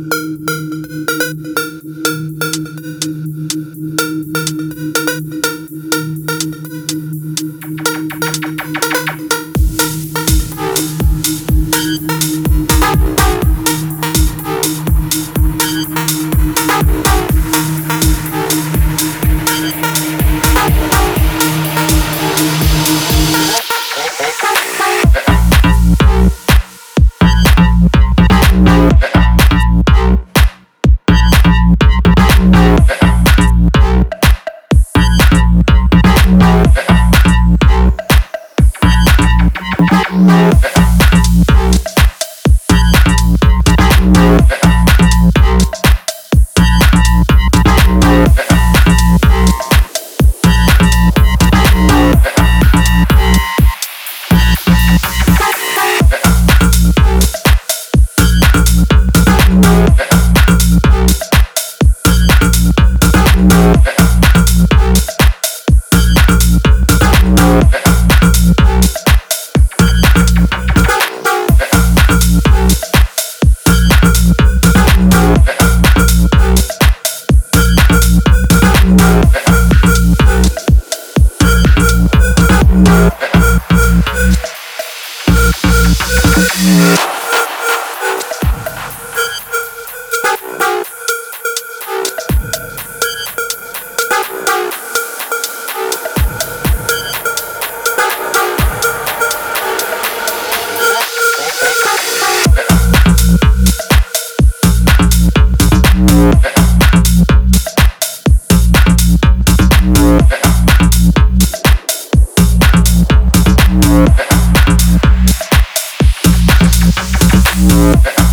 Thank you. Yeah. Ờ, ờ.